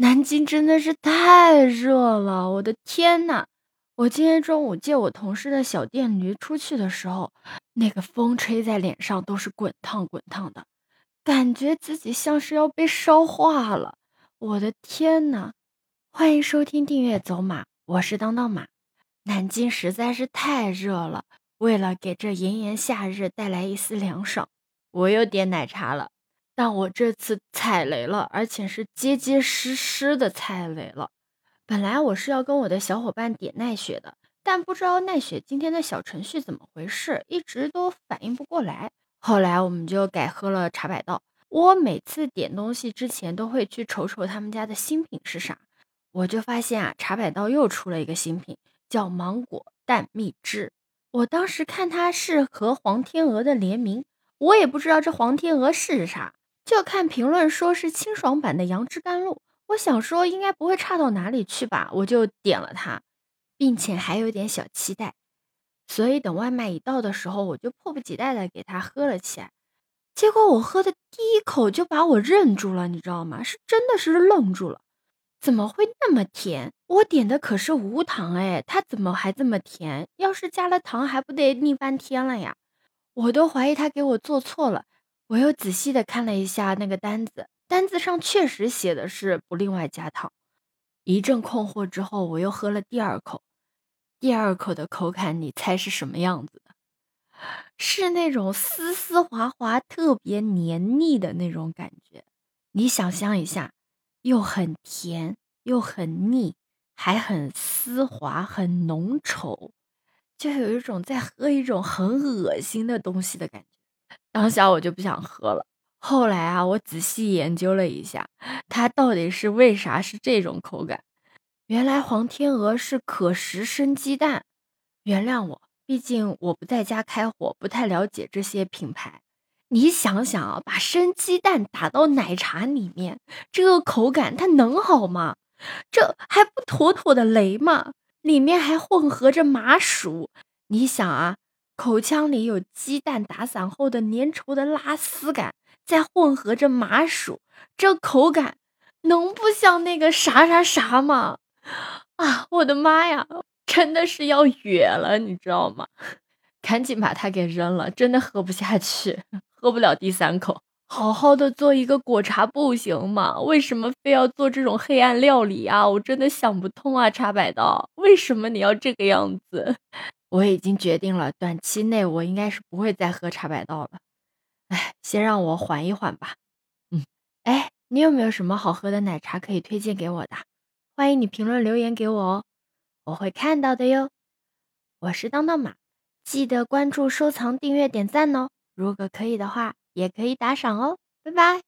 南京真的是太热了，我的天呐！我今天中午借我同事的小电驴出去的时候，那个风吹在脸上都是滚烫滚烫的，感觉自己像是要被烧化了。我的天呐！欢迎收听订阅走马，我是当当马。南京实在是太热了，为了给这炎炎夏日带来一丝凉爽，我又点奶茶了。但我这次踩雷了，而且是结结实实的踩雷了。本来我是要跟我的小伙伴点奈雪的，但不知道奈雪今天的小程序怎么回事，一直都反应不过来。后来我们就改喝了茶百道。我每次点东西之前都会去瞅瞅他们家的新品是啥，我就发现啊，茶百道又出了一个新品，叫芒果蛋蜜汁。我当时看它是和黄天鹅的联名，我也不知道这黄天鹅是啥。就看评论说是清爽版的杨枝甘露，我想说应该不会差到哪里去吧，我就点了它，并且还有点小期待，所以等外卖一到的时候，我就迫不及待的给他喝了起来。结果我喝的第一口就把我认住了，你知道吗？是真的是愣住了，怎么会那么甜？我点的可是无糖哎，它怎么还这么甜？要是加了糖，还不得腻翻天了呀？我都怀疑他给我做错了。我又仔细的看了一下那个单子，单子上确实写的是不另外加糖。一阵困惑之后，我又喝了第二口，第二口的口感，你猜是什么样子的？是那种丝丝滑滑、特别黏腻的那种感觉。你想象一下，又很甜，又很腻，还很丝滑、很浓稠，就有一种在喝一种很恶心的东西的感觉。当下我就不想喝了。后来啊，我仔细研究了一下，它到底是为啥是这种口感？原来黄天鹅是可食生鸡蛋。原谅我，毕竟我不在家开火，不太了解这些品牌。你想想啊，把生鸡蛋打到奶茶里面，这个口感它能好吗？这还不妥妥的雷吗？里面还混合着麻薯。你想啊。口腔里有鸡蛋打散后的粘稠的拉丝感，再混合着麻薯，这口感能不像那个啥啥啥吗？啊，我的妈呀，真的是要哕了，你知道吗？赶紧把它给扔了，真的喝不下去，喝不了第三口。好好的做一个果茶不行吗？为什么非要做这种黑暗料理啊？我真的想不通啊，茶百道，为什么你要这个样子？我已经决定了，短期内我应该是不会再喝茶百道了。哎，先让我缓一缓吧。嗯，哎，你有没有什么好喝的奶茶可以推荐给我的？欢迎你评论留言给我哦，我会看到的哟。我是当当马，记得关注、收藏、订阅、点赞哦。如果可以的话，也可以打赏哦。拜拜。